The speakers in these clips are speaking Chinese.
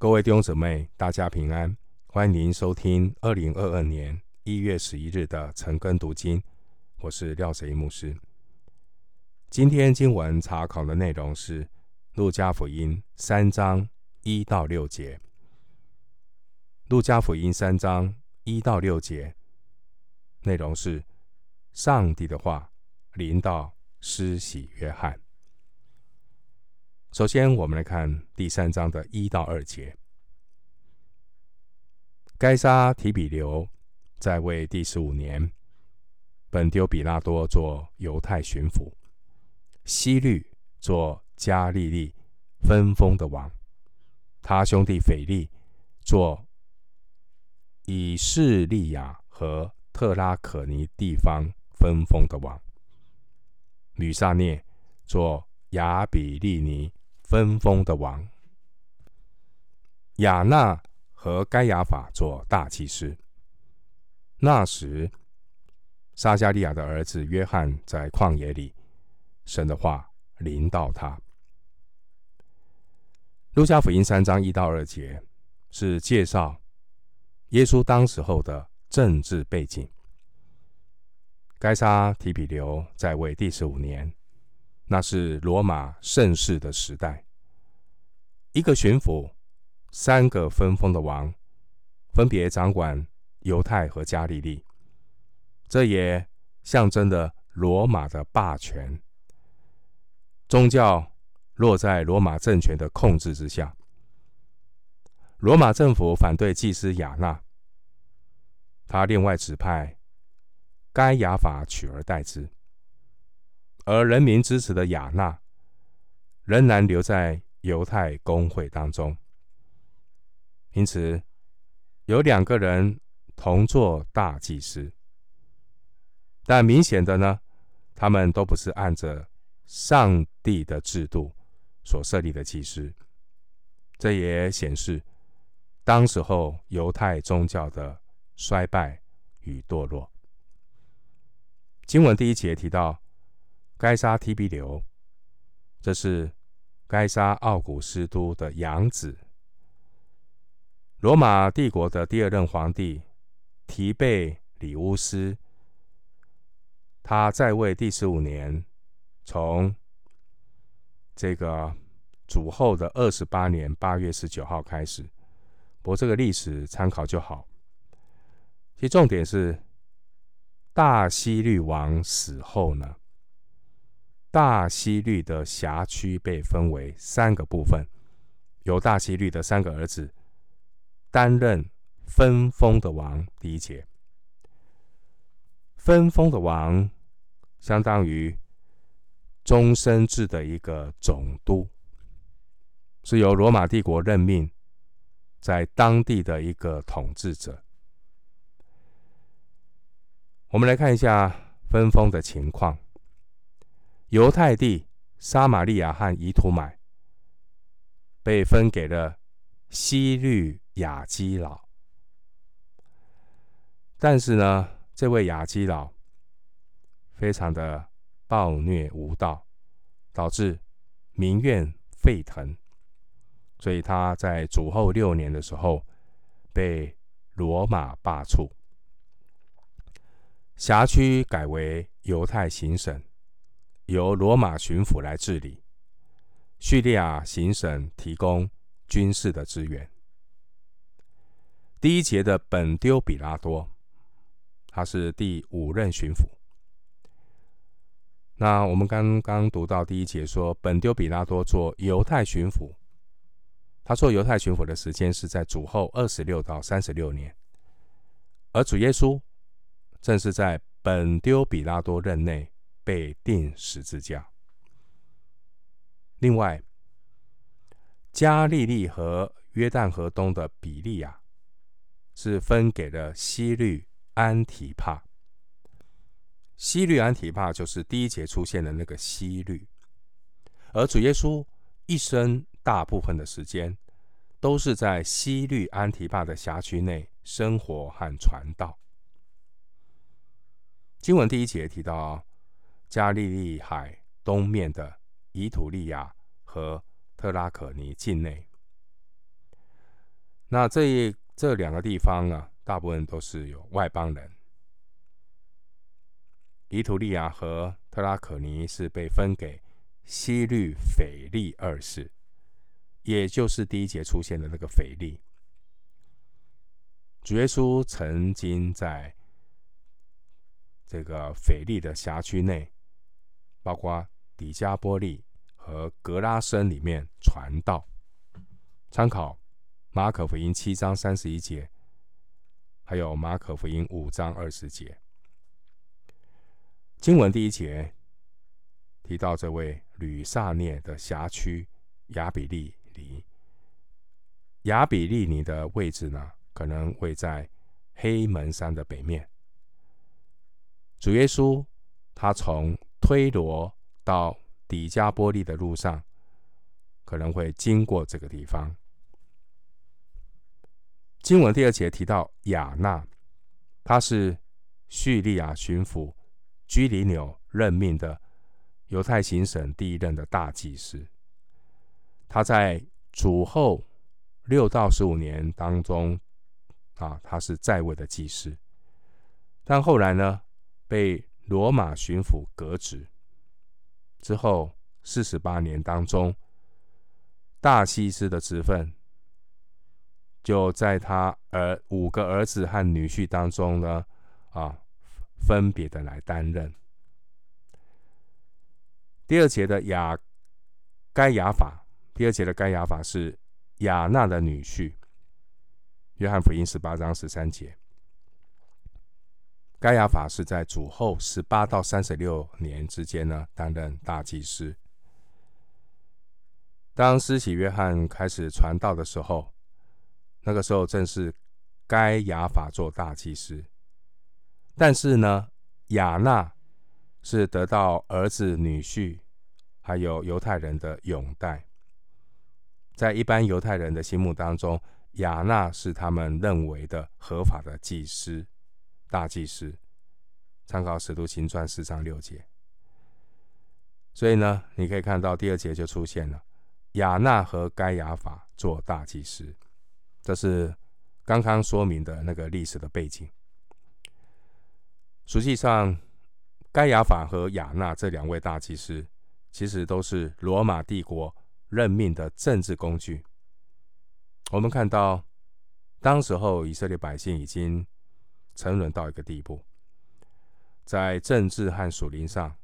各位弟兄姊妹，大家平安！欢迎您收听二零二二年一月十一日的晨更读经。我是廖哲一牧师。今天经文查考的内容是《路加福音》三章一到六节。《路加福音》三章一到六节内容是上帝的话临到施洗约翰。首先，我们来看第三章的一到二节。该撒提比留在位第十五年，本丢比拉多做犹太巡抚，希律做加利利分封的王，他兄弟腓力做以势利亚和特拉可尼地方分封的王，吕撒聂做亚比利尼。分封的王亚那和该亚法做大祭司。那时，撒加利亚的儿子约翰在旷野里，神的话临到他。路加福音三章一到二节是介绍耶稣当时候的政治背景。该撒提比留在位第十五年。那是罗马盛世的时代，一个巡抚，三个分封的王，分别掌管犹太和加利利，这也象征着罗马的霸权。宗教落在罗马政权的控制之下。罗马政府反对祭司亚那，他另外指派该亚法取而代之。而人民支持的亚那仍然留在犹太公会当中，因此有两个人同做大祭司，但明显的呢，他们都不是按着上帝的制度所设立的祭司，这也显示当时候犹太宗教的衰败与堕落。经文第一节提到。该杀提比流，这是该杀奥古斯都的养子。罗马帝国的第二任皇帝提贝里乌斯，他在位第十五年，从这个主后的二十八年八月十九号开始。不过这个历史参考就好。其重点是大希律王死后呢，大西律的辖区被分为三个部分，由大西律的三个儿子担任分封的王。第一节，分封的王相当于终身制的一个总督，是由罗马帝国任命在当地的一个统治者。我们来看一下分封的情况。犹太地、撒玛利亚和以土买被分给了西律亚基老，但是呢，这位亚基老非常的暴虐无道，导致民怨沸腾，所以他在主后六年的时候被罗马罢黜，辖区改为犹太行省。由罗马巡抚来治理，叙利亚行省提供军事的支援。第一节的本丢比拉多，他是第五任巡抚。那我们刚刚读到第一节说，本丢比拉多做犹太巡抚，他做犹太巡抚的时间是在主后二十六到三十六年，而主耶稣正是在本丢比拉多任内。被钉十字架。另外，加利利和约旦河东的比利亚是分给了西律安提帕。西律安提帕就是第一节出现的那个西律，而主耶稣一生大部分的时间都是在西律安提帕的辖区内生活和传道。经文第一节提到。加利利海东面的以土利亚和特拉可尼境内，那这一这两个地方啊，大部分都是有外邦人。以土利亚和特拉可尼是被分给西律斐利二世，也就是第一节出现的那个斐利。主耶稣曾经在这个斐利的辖区内，包括底加波利和格拉森里面传道。参考马可福音七章三十一节，还有马可福音五章二十节。经文第一节提到这位吕撒涅的辖区亚比利尼，亚比利尼的位置呢，可能位在黑门山的北面。主耶稣他从推罗到底加波利的路上，可能会经过这个地方。经文第二节提到亚纳，他是叙利亚巡抚。居里纽任命的犹太行省第一任的大祭司，他在主后六到十五年当中，啊，他是在位的祭司，但后来呢，被罗马巡抚革职。之后四十八年当中，大祭司的职分就在他儿五个儿子和女婿当中呢，啊。分别的来担任。第二节的雅该雅法，第二节的该雅法是雅纳的女婿。约翰福音十八章十三节，该亚法是在主后十八到三十六年之间呢，担任大祭司。当施洗约翰开始传道的时候，那个时候正是该亚法做大祭司。但是呢，亚纳是得到儿子、女婿，还有犹太人的拥戴。在一般犹太人的心目当中，亚纳是他们认为的合法的祭司、大祭司。参考《使徒行传》四章六节。所以呢，你可以看到第二节就出现了亚纳和该亚法做大祭司，这是刚刚说明的那个历史的背景。实际上，该亚法和亚纳这两位大祭司，其实都是罗马帝国任命的政治工具。我们看到，当时候以色列百姓已经沉沦到一个地步，在政治和属灵上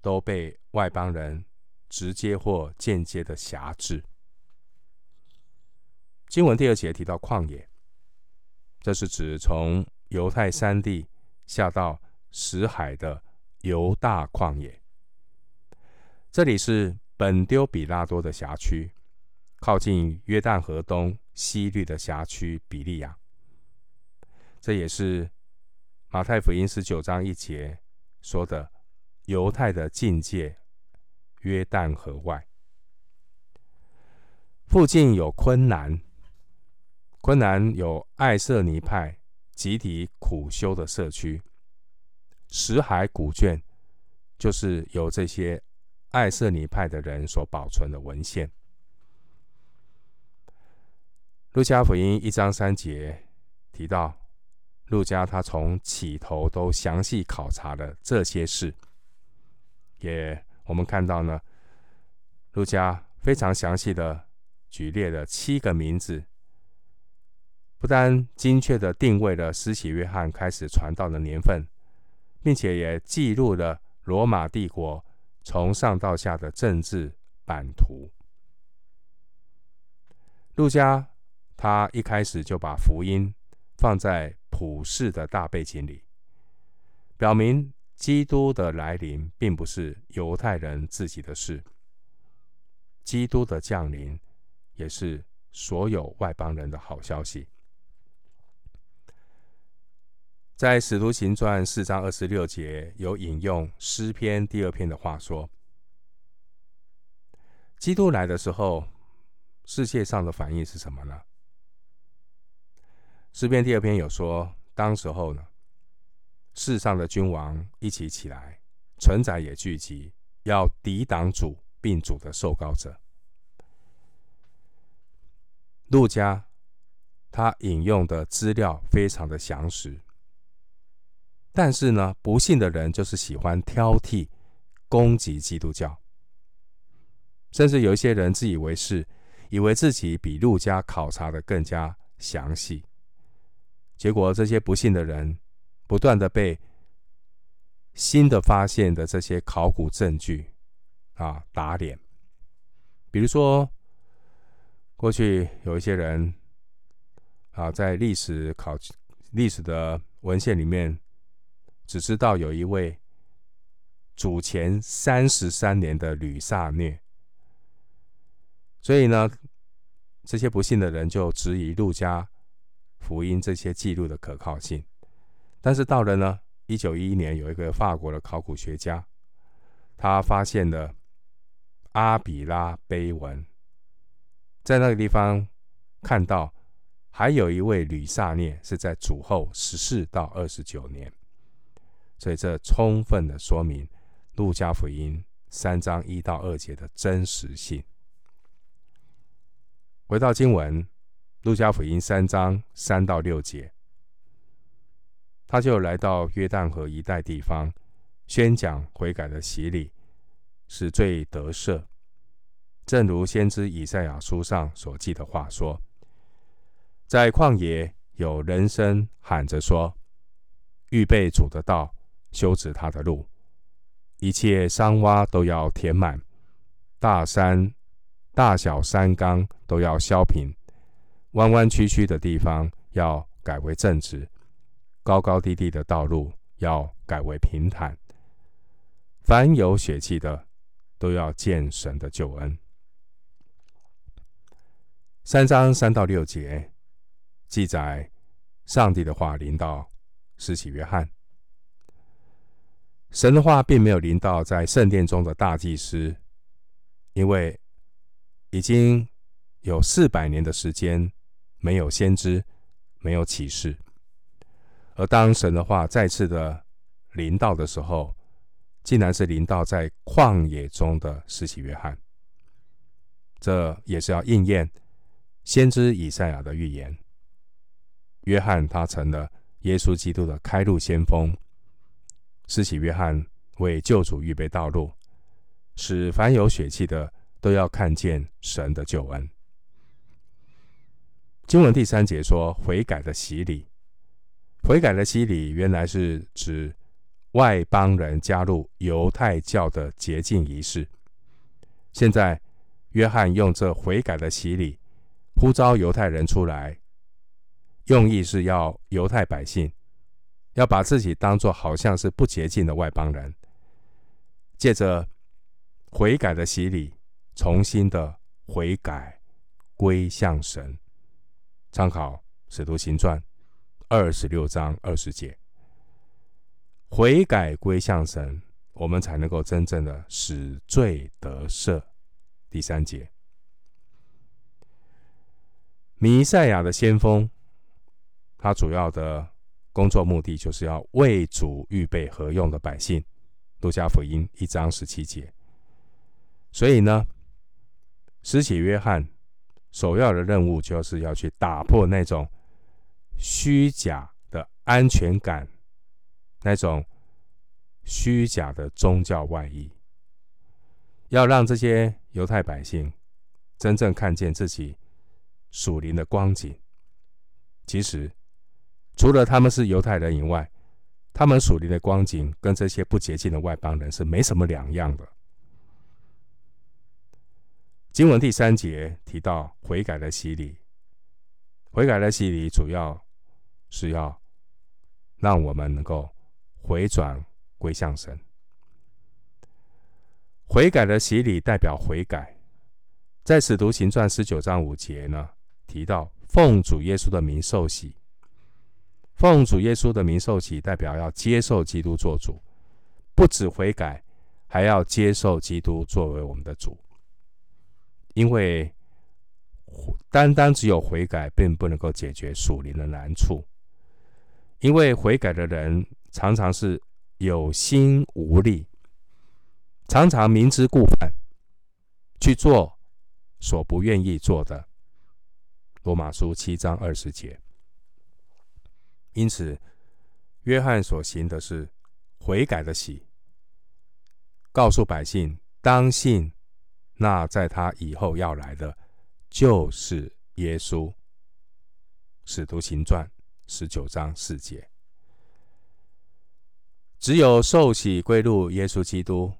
都被外邦人直接或间接的辖制。经文第二节提到旷野，这是指从犹太山地。下到死海的犹大旷野，这里是本丢比拉多的辖区，靠近约旦河东西律的辖区比利亚。这也是马太福音十九章一节说的犹太的境界，约旦河外。附近有昆南，昆南有爱色尼派。集体苦修的社区，石海古卷就是由这些爱色尼派的人所保存的文献。路加福音一章三节提到，路加他从起头都详细考察了这些事，也我们看到呢，路加非常详细的举列了七个名字。不但精确的定位了施洗约翰开始传道的年份，并且也记录了罗马帝国从上到下的政治版图。路加他一开始就把福音放在普世的大背景里，表明基督的来临并不是犹太人自己的事，基督的降临也是所有外邦人的好消息。在《使徒行传》四章二十六节，有引用诗篇第二篇的话说：“基督来的时候，世界上的反应是什么呢？”诗篇第二篇有说：“当时候呢，世上的君王一起起来，臣宰也聚集，要抵挡主，并主的受膏者。”陆家他引用的资料非常的详实。但是呢，不信的人就是喜欢挑剔、攻击基督教，甚至有一些人自以为是，以为自己比陆家考察的更加详细。结果，这些不信的人不断的被新的发现的这些考古证据啊打脸。比如说，过去有一些人啊，在历史考历史的文献里面，只知道有一位主前三十三年的吕萨虐，所以呢，这些不信的人就质疑路加福音这些记录的可靠性。但是到了呢，一九一一年，有一个法国的考古学家，他发现了。阿比拉碑文，在那个地方看到，还有一位吕撒涅是在主后十四到二十九年，所以这充分的说明路加福音三章一到二节的真实性。回到经文，路加福音三章三到六节，他就来到约旦河一带地方，宣讲悔改的洗礼。使罪得赦，正如先知以赛亚书上所记的话说：“在旷野有人声喊着说，预备主的道，修直他的路，一切山洼都要填满，大山、大小山冈都要削平，弯弯曲曲的地方要改为正直，高高低低的道路要改为平坦，凡有血气的。”都要见神的救恩。三章三到六节记载，上帝的话临到施洗约翰。神的话并没有临到在圣殿中的大祭司，因为已经有四百年的时间没有先知，没有启示。而当神的话再次的临到的时候，竟然是临到在旷野中的施洗约翰，这也是要应验先知以赛亚的预言。约翰他成了耶稣基督的开路先锋，施洗约翰为救主预备道路，使凡有血气的都要看见神的救恩。经文第三节说：“悔改的洗礼，悔改的洗礼原来是指。”外邦人加入犹太教的洁净仪式。现在，约翰用这悔改的洗礼呼召犹太人出来，用意是要犹太百姓要把自己当作好像是不洁净的外邦人，借着悔改的洗礼，重新的悔改归向神。参考《使徒行传》二十六章二十节。悔改归向神，我们才能够真正的使罪得赦。第三节，弥赛亚的先锋，他主要的工作目的就是要为主预备合用的百姓。路加福音一章十七节。所以呢，施洗约翰首要的任务就是要去打破那种虚假的安全感。那种虚假的宗教外衣，要让这些犹太百姓真正看见自己属灵的光景。其实，除了他们是犹太人以外，他们属灵的光景跟这些不洁净的外邦人是没什么两样的。经文第三节提到悔改的洗礼，悔改的洗礼主要是要让我们能够。回转归向神，悔改的洗礼代表悔改。在使徒行传十九章五节呢，提到奉主耶稣的名受洗，奉主耶稣的名受洗，代表要接受基督做主，不止悔改，还要接受基督作为我们的主。因为单单只有悔改，并不能够解决属灵的难处，因为悔改的人。常常是有心无力，常常明知故犯，去做所不愿意做的，罗马书七章二十节。因此，约翰所行的是悔改的喜，告诉百姓当信，那在他以后要来的，就是耶稣。使徒行传十九章四节。只有受洗归入耶稣基督，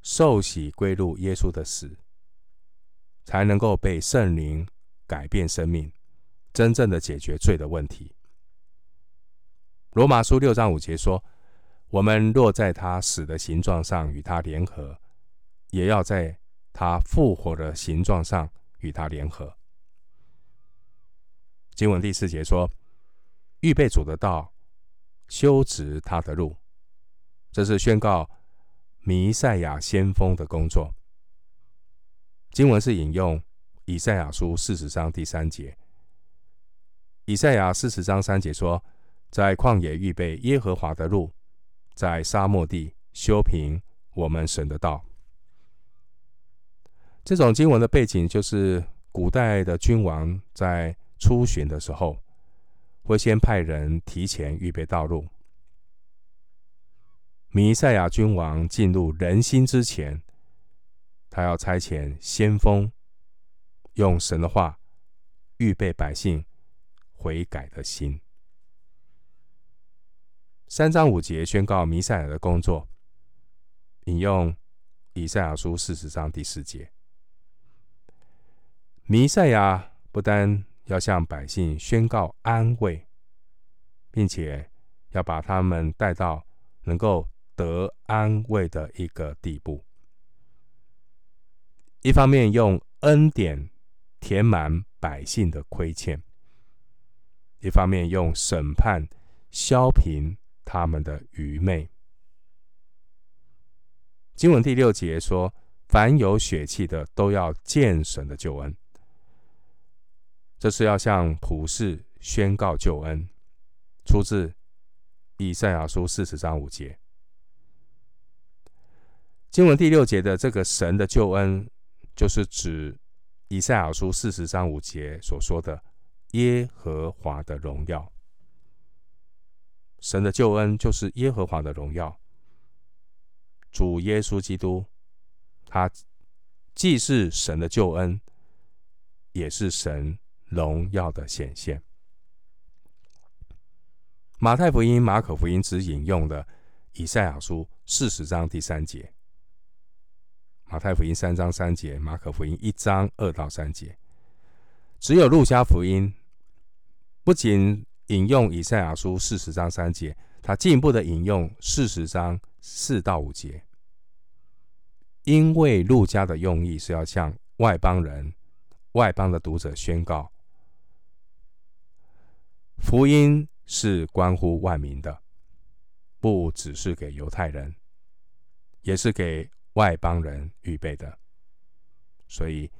受洗归入耶稣的死，才能够被圣灵改变生命，真正的解决罪的问题。罗马书六章五节说：“我们若在他死的形状上与他联合，也要在他复活的形状上与他联合。”经文第四节说：“预备主的道。”修直他的路，这是宣告弥赛亚先锋的工作。经文是引用以赛亚书四十章第三节。以赛亚四十章三节说：“在旷野预备耶和华的路，在沙漠地修平我们神的道。”这种经文的背景就是古代的君王在出巡的时候。会先派人提前预备道路。弥赛亚君王进入人心之前，他要差遣先锋，用神的话预备百姓悔改的心。三章五节宣告弥赛亚的工作，引用以赛亚书四十章第四节。弥赛亚不单要向百姓宣告安慰，并且要把他们带到能够得安慰的一个地步。一方面用恩典填满百姓的亏欠，一方面用审判削平他们的愚昧。经文第六节说：“凡有血气的，都要见神的救恩。”这是要向普世宣告救恩，出自以赛亚书四十章五节。经文第六节的这个神的救恩，就是指以赛亚书四十章五节所说的耶和华的荣耀。神的救恩就是耶和华的荣耀。主耶稣基督，他既是神的救恩，也是神。荣耀的显现。马太福音、马可福音只引用了以赛亚书四十章第三节。马太福音三章三节，马可福音一章二到三节。只有路加福音不仅引用以赛亚书四十章三节，他进一步的引用四十章四到五节。因为路加的用意是要向外邦人、外邦的读者宣告。福音是关乎万民的，不只是给犹太人，也是给外邦人预备的。所以，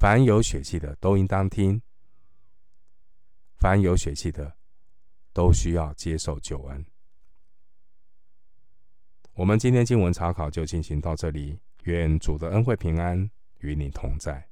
凡有血气的都应当听；凡有血气的，都需要接受救恩。我们今天经文查考就进行到这里，愿主的恩惠平安与你同在。